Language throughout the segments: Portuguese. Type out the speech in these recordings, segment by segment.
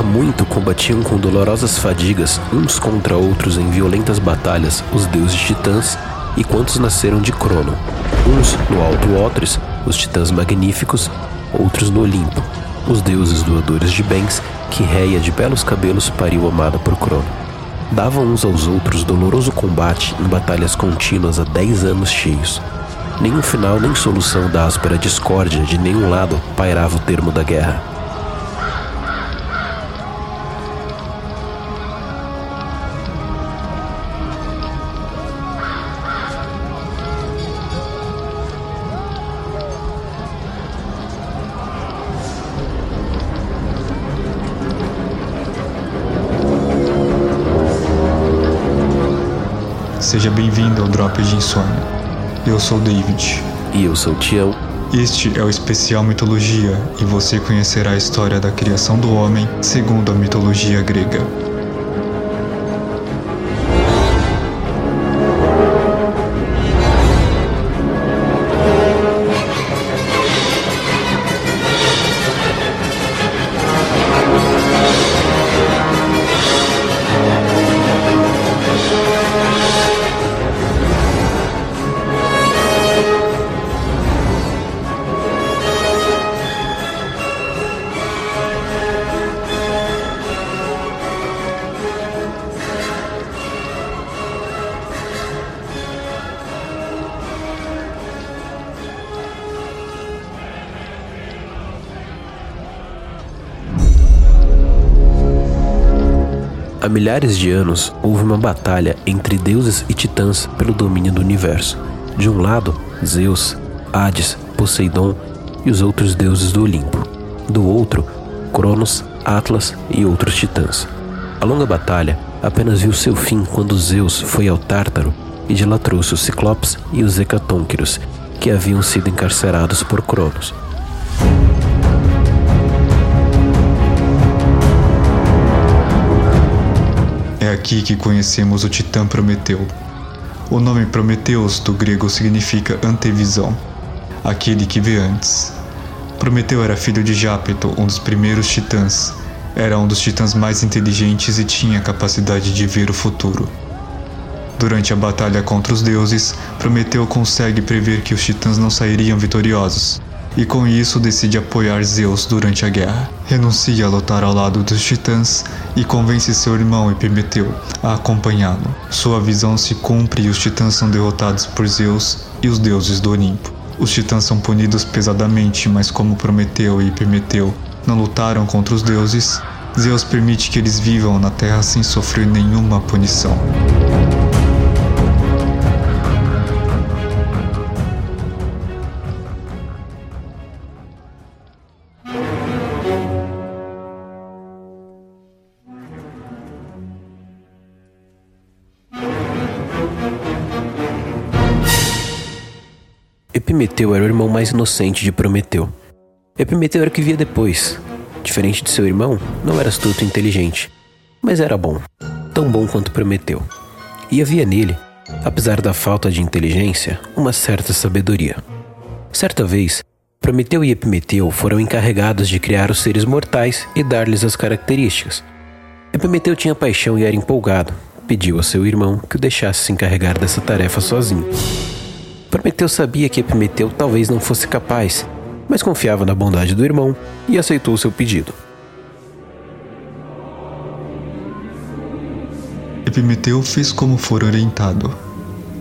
Há muito combatiam com dolorosas fadigas uns contra outros em violentas batalhas os deuses titãs e quantos nasceram de Crono. Uns no Alto Otris, os titãs magníficos, outros no Olimpo, os deuses doadores de bens que Reia de belos cabelos pariu amada por Crono. Davam uns aos outros doloroso combate em batalhas contínuas há dez anos cheios. Nenhum final nem solução da áspera discórdia de nenhum lado pairava o termo da guerra. Seja bem-vindo ao Drop de Insônia. Eu sou David. E eu sou Tião. Este é o especial Mitologia e você conhecerá a história da criação do homem segundo a mitologia grega. Milhares de anos houve uma batalha entre deuses e titãs pelo domínio do universo. De um lado, Zeus, Hades, Poseidon e os outros deuses do Olimpo. Do outro, Cronos, Atlas e outros titãs. A longa batalha apenas viu seu fim quando Zeus foi ao Tártaro e de lá trouxe os Ciclopes e os Hecatônquiros, que haviam sido encarcerados por Cronos. É aqui que conhecemos o titã Prometeu. O nome Prometeus do grego significa antevisão, aquele que vê antes. Prometeu era filho de Jápeto, um dos primeiros titãs. Era um dos titãs mais inteligentes e tinha a capacidade de ver o futuro. Durante a batalha contra os deuses, Prometeu consegue prever que os titãs não sairiam vitoriosos, e com isso decide apoiar Zeus durante a guerra. Renuncia a lutar ao lado dos titãs e convence seu irmão Epimeteu a acompanhá-lo. Sua visão se cumpre e os titãs são derrotados por Zeus e os deuses do Olimpo. Os titãs são punidos pesadamente, mas como Prometeu e Epimeteu não lutaram contra os deuses, Zeus permite que eles vivam na Terra sem sofrer nenhuma punição. Epimeteu era o irmão mais inocente de Prometeu. Epimeteu era o que via depois. Diferente de seu irmão, não era astuto e inteligente, mas era bom, tão bom quanto Prometeu. E havia nele, apesar da falta de inteligência, uma certa sabedoria. Certa vez, Prometeu e Epimeteu foram encarregados de criar os seres mortais e dar-lhes as características. Epimeteu tinha paixão e era empolgado. Pediu a seu irmão que o deixasse se encarregar dessa tarefa sozinho. Prometeu sabia que Epimeteu talvez não fosse capaz, mas confiava na bondade do irmão e aceitou seu pedido. Epimeteu fez como for orientado.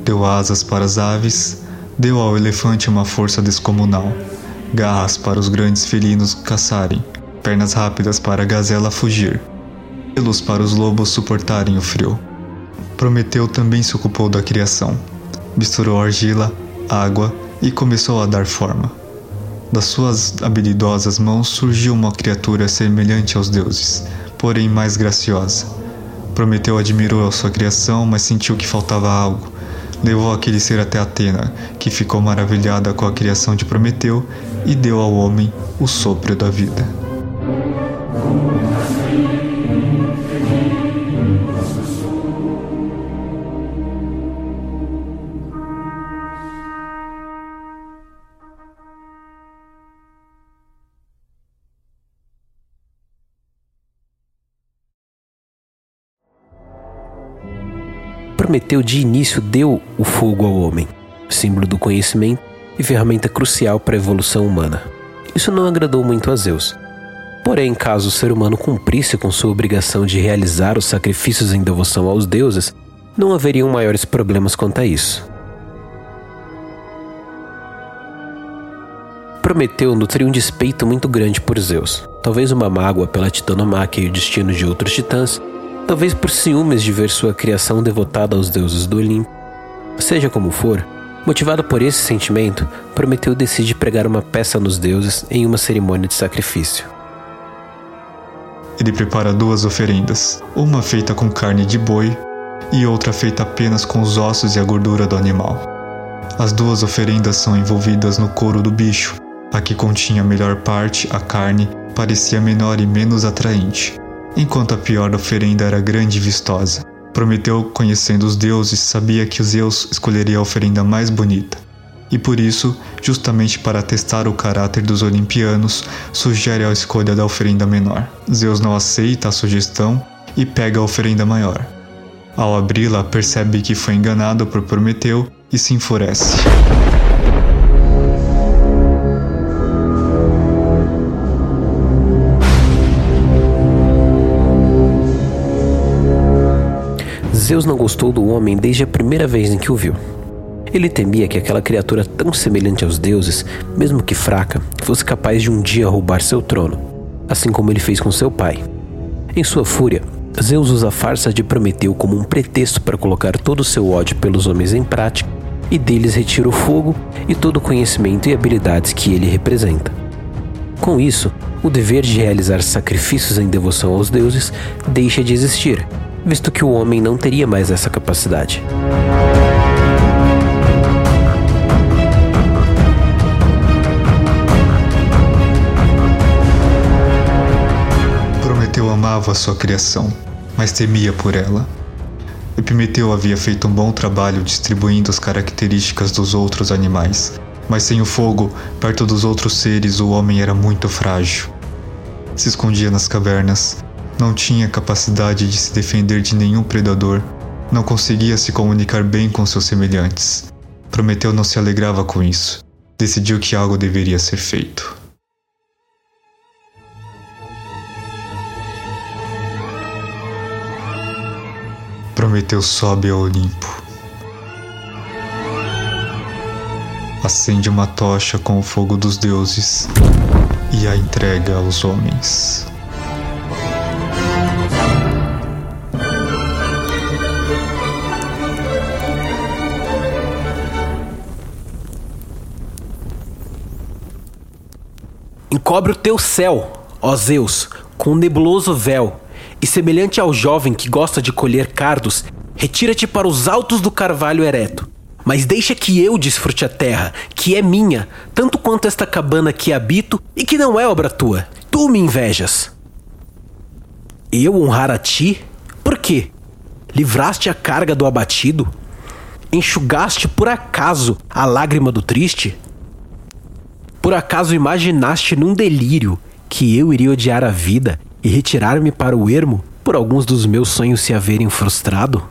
Deu asas para as aves, deu ao elefante uma força descomunal, garras para os grandes felinos caçarem, pernas rápidas para a gazela fugir, pelos para os lobos suportarem o frio. Prometeu também se ocupou da criação misturou argila, água e começou a dar forma. Das suas habilidosas mãos surgiu uma criatura semelhante aos deuses, porém mais graciosa. Prometeu admirou a sua criação, mas sentiu que faltava algo. Levou aquele ser até Atena, que ficou maravilhada com a criação de Prometeu e deu ao homem o sopro da vida. Prometeu de início deu o fogo ao homem, símbolo do conhecimento e ferramenta crucial para a evolução humana. Isso não agradou muito a Zeus. Porém, caso o ser humano cumprisse com sua obrigação de realizar os sacrifícios em devoção aos deuses, não haveriam maiores problemas quanto a isso. Prometeu nutria um despeito muito grande por Zeus, talvez uma mágoa pela titanomáquia e o destino de outros titãs, talvez por ciúmes de ver sua criação devotada aos deuses do Olimpo. Seja como for, motivado por esse sentimento, Prometeu decide pregar uma peça nos deuses em uma cerimônia de sacrifício. Ele prepara duas oferendas, uma feita com carne de boi e outra feita apenas com os ossos e a gordura do animal. As duas oferendas são envolvidas no couro do bicho. A que continha a melhor parte, a carne, parecia menor e menos atraente, enquanto a pior oferenda era grande e vistosa. Prometeu, conhecendo os deuses, sabia que Zeus escolheria a oferenda mais bonita. E por isso, justamente para testar o caráter dos olimpianos, sugere a escolha da oferenda menor. Zeus não aceita a sugestão e pega a oferenda maior. Ao abri-la, percebe que foi enganado por Prometeu e se enfurece. Zeus não gostou do homem desde a primeira vez em que o viu. Ele temia que aquela criatura tão semelhante aos deuses, mesmo que fraca, fosse capaz de um dia roubar seu trono, assim como ele fez com seu pai. Em sua fúria, Zeus usa a farsa de Prometeu como um pretexto para colocar todo o seu ódio pelos homens em prática e deles retira o fogo e todo o conhecimento e habilidades que ele representa. Com isso, o dever de realizar sacrifícios em devoção aos deuses deixa de existir visto que o homem não teria mais essa capacidade. Prometeu amava sua criação, mas temia por ela. Epimeteu havia feito um bom trabalho distribuindo as características dos outros animais, mas sem o fogo, perto dos outros seres, o homem era muito frágil. Se escondia nas cavernas, não tinha capacidade de se defender de nenhum predador, não conseguia se comunicar bem com seus semelhantes. Prometeu não se alegrava com isso. Decidiu que algo deveria ser feito. Prometeu sobe ao Olimpo. Acende uma tocha com o fogo dos deuses e a entrega aos homens. Encobre o teu céu, ó Zeus, com um nebuloso véu, e semelhante ao jovem que gosta de colher cardos, retira-te para os altos do carvalho ereto. Mas deixa que eu desfrute a terra, que é minha, tanto quanto esta cabana que habito e que não é obra tua. Tu me invejas. Eu honrar a ti? Por quê? Livraste a carga do abatido? Enxugaste por acaso a lágrima do triste? Por acaso imaginaste num delírio que eu iria odiar a vida e retirar-me para o ermo por alguns dos meus sonhos se haverem frustrado?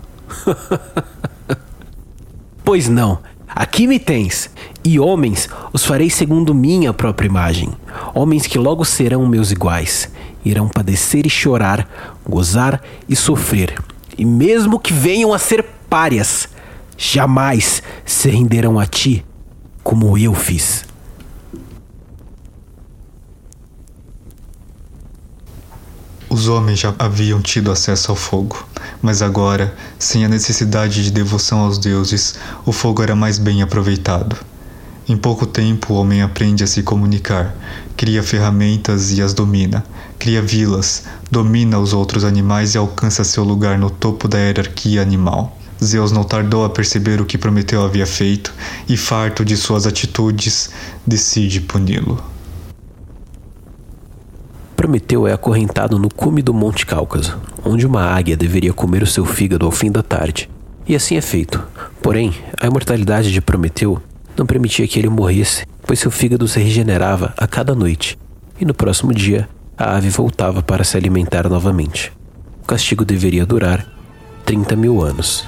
pois não, aqui me tens, e homens os farei segundo minha própria imagem, homens que logo serão meus iguais, irão padecer e chorar, gozar e sofrer, e mesmo que venham a ser párias, jamais se renderão a ti como eu fiz. Os homens já haviam tido acesso ao fogo, mas agora, sem a necessidade de devoção aos deuses, o fogo era mais bem aproveitado. Em pouco tempo, o homem aprende a se comunicar, cria ferramentas e as domina, cria vilas, domina os outros animais e alcança seu lugar no topo da hierarquia animal. Zeus não tardou a perceber o que Prometeu havia feito e, farto de suas atitudes, decide puni-lo. Prometeu é acorrentado no cume do Monte Cáucaso, onde uma águia deveria comer o seu fígado ao fim da tarde. E assim é feito. Porém, a imortalidade de Prometeu não permitia que ele morresse, pois seu fígado se regenerava a cada noite, e no próximo dia a ave voltava para se alimentar novamente. O castigo deveria durar 30 mil anos.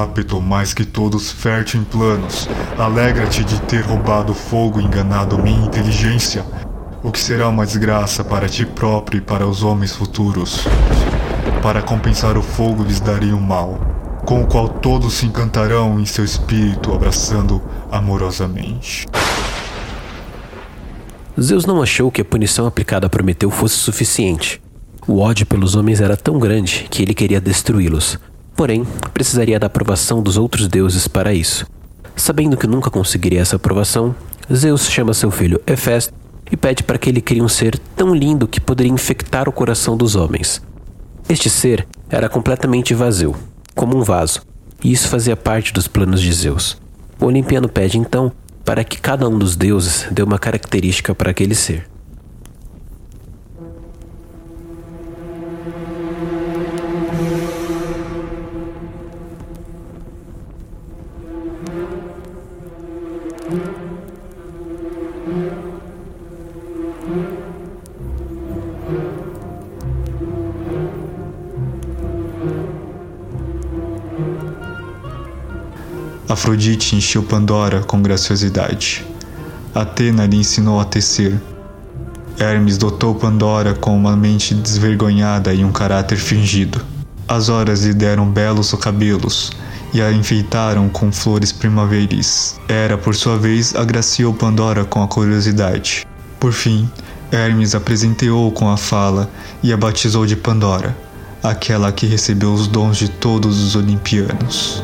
Jápeto, mais que todos fértil em planos, alegra-te de ter roubado fogo e enganado minha inteligência, o que será uma desgraça para ti próprio e para os homens futuros. Para compensar o fogo lhes daria um mal, com o qual todos se encantarão em seu espírito, abraçando amorosamente. Zeus não achou que a punição aplicada a Prometeu fosse suficiente. O ódio pelos homens era tão grande que ele queria destruí-los. Porém, precisaria da aprovação dos outros deuses para isso. Sabendo que nunca conseguiria essa aprovação, Zeus chama seu filho Hefesto e pede para que ele crie um ser tão lindo que poderia infectar o coração dos homens. Este ser era completamente vazio, como um vaso, e isso fazia parte dos planos de Zeus. O Olimpiano pede então para que cada um dos deuses dê uma característica para aquele ser. Afrodite encheu Pandora com graciosidade. Atena lhe ensinou a tecer. Hermes dotou Pandora com uma mente desvergonhada e um caráter fingido. As horas lhe deram belos cabelos e a enfeitaram com flores primaveris. Hera, por sua vez, agraciou Pandora com a curiosidade. Por fim, Hermes a presenteou com a fala e a batizou de Pandora, aquela que recebeu os dons de todos os olimpianos.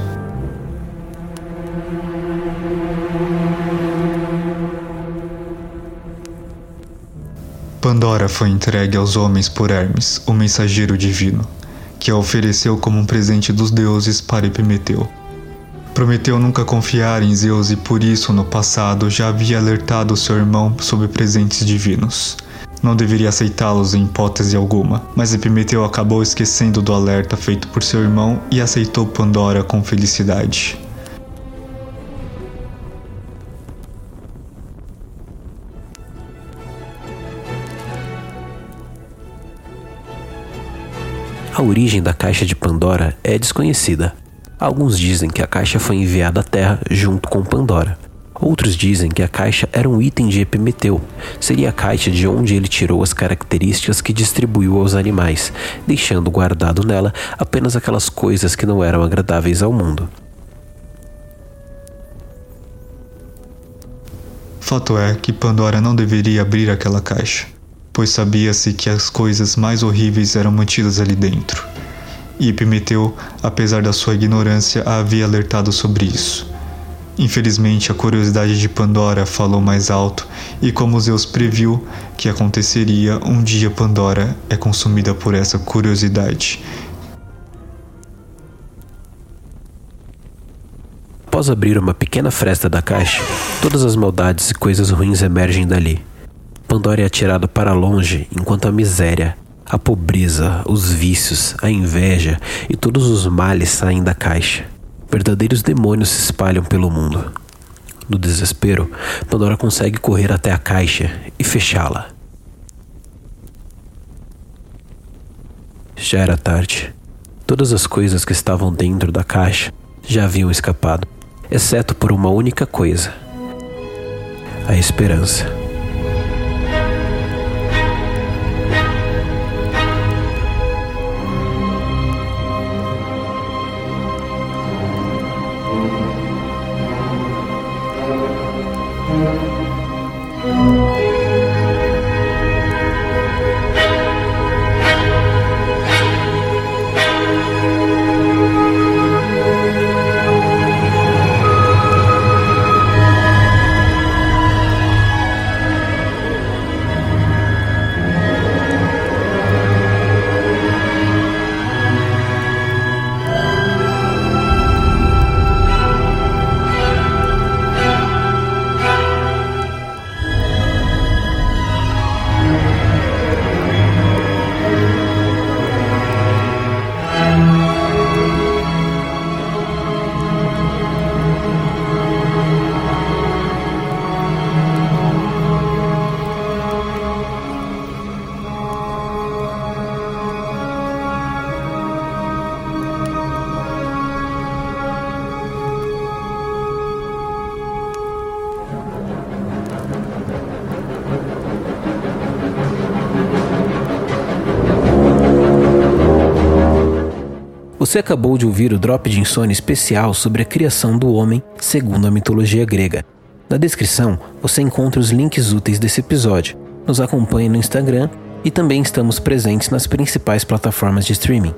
Pandora foi entregue aos homens por Hermes, o mensageiro divino, que a ofereceu como um presente dos deuses para Epimeteu. Prometeu nunca confiar em Zeus e por isso no passado já havia alertado seu irmão sobre presentes divinos. Não deveria aceitá-los em hipótese alguma, mas Epimeteu acabou esquecendo do alerta feito por seu irmão e aceitou Pandora com felicidade. A origem da caixa de Pandora é desconhecida. Alguns dizem que a caixa foi enviada à Terra junto com Pandora. Outros dizem que a caixa era um item de Epimeteu. Seria a caixa de onde ele tirou as características que distribuiu aos animais, deixando guardado nela apenas aquelas coisas que não eram agradáveis ao mundo. Fato é que Pandora não deveria abrir aquela caixa pois sabia-se que as coisas mais horríveis eram mantidas ali dentro. E Epimeteu, apesar da sua ignorância, a havia alertado sobre isso. Infelizmente, a curiosidade de Pandora falou mais alto, e como Zeus previu que aconteceria, um dia Pandora é consumida por essa curiosidade. Após abrir uma pequena fresta da caixa, todas as maldades e coisas ruins emergem dali. Pandora é atirada para longe enquanto a miséria, a pobreza, os vícios, a inveja e todos os males saem da caixa. Verdadeiros demônios se espalham pelo mundo. No desespero, Pandora consegue correr até a caixa e fechá-la. Já era tarde. Todas as coisas que estavam dentro da caixa já haviam escapado, exceto por uma única coisa: a esperança. Música Você acabou de ouvir o Drop de Insônia especial sobre a criação do homem segundo a mitologia grega. Na descrição você encontra os links úteis desse episódio. Nos acompanhe no Instagram e também estamos presentes nas principais plataformas de streaming.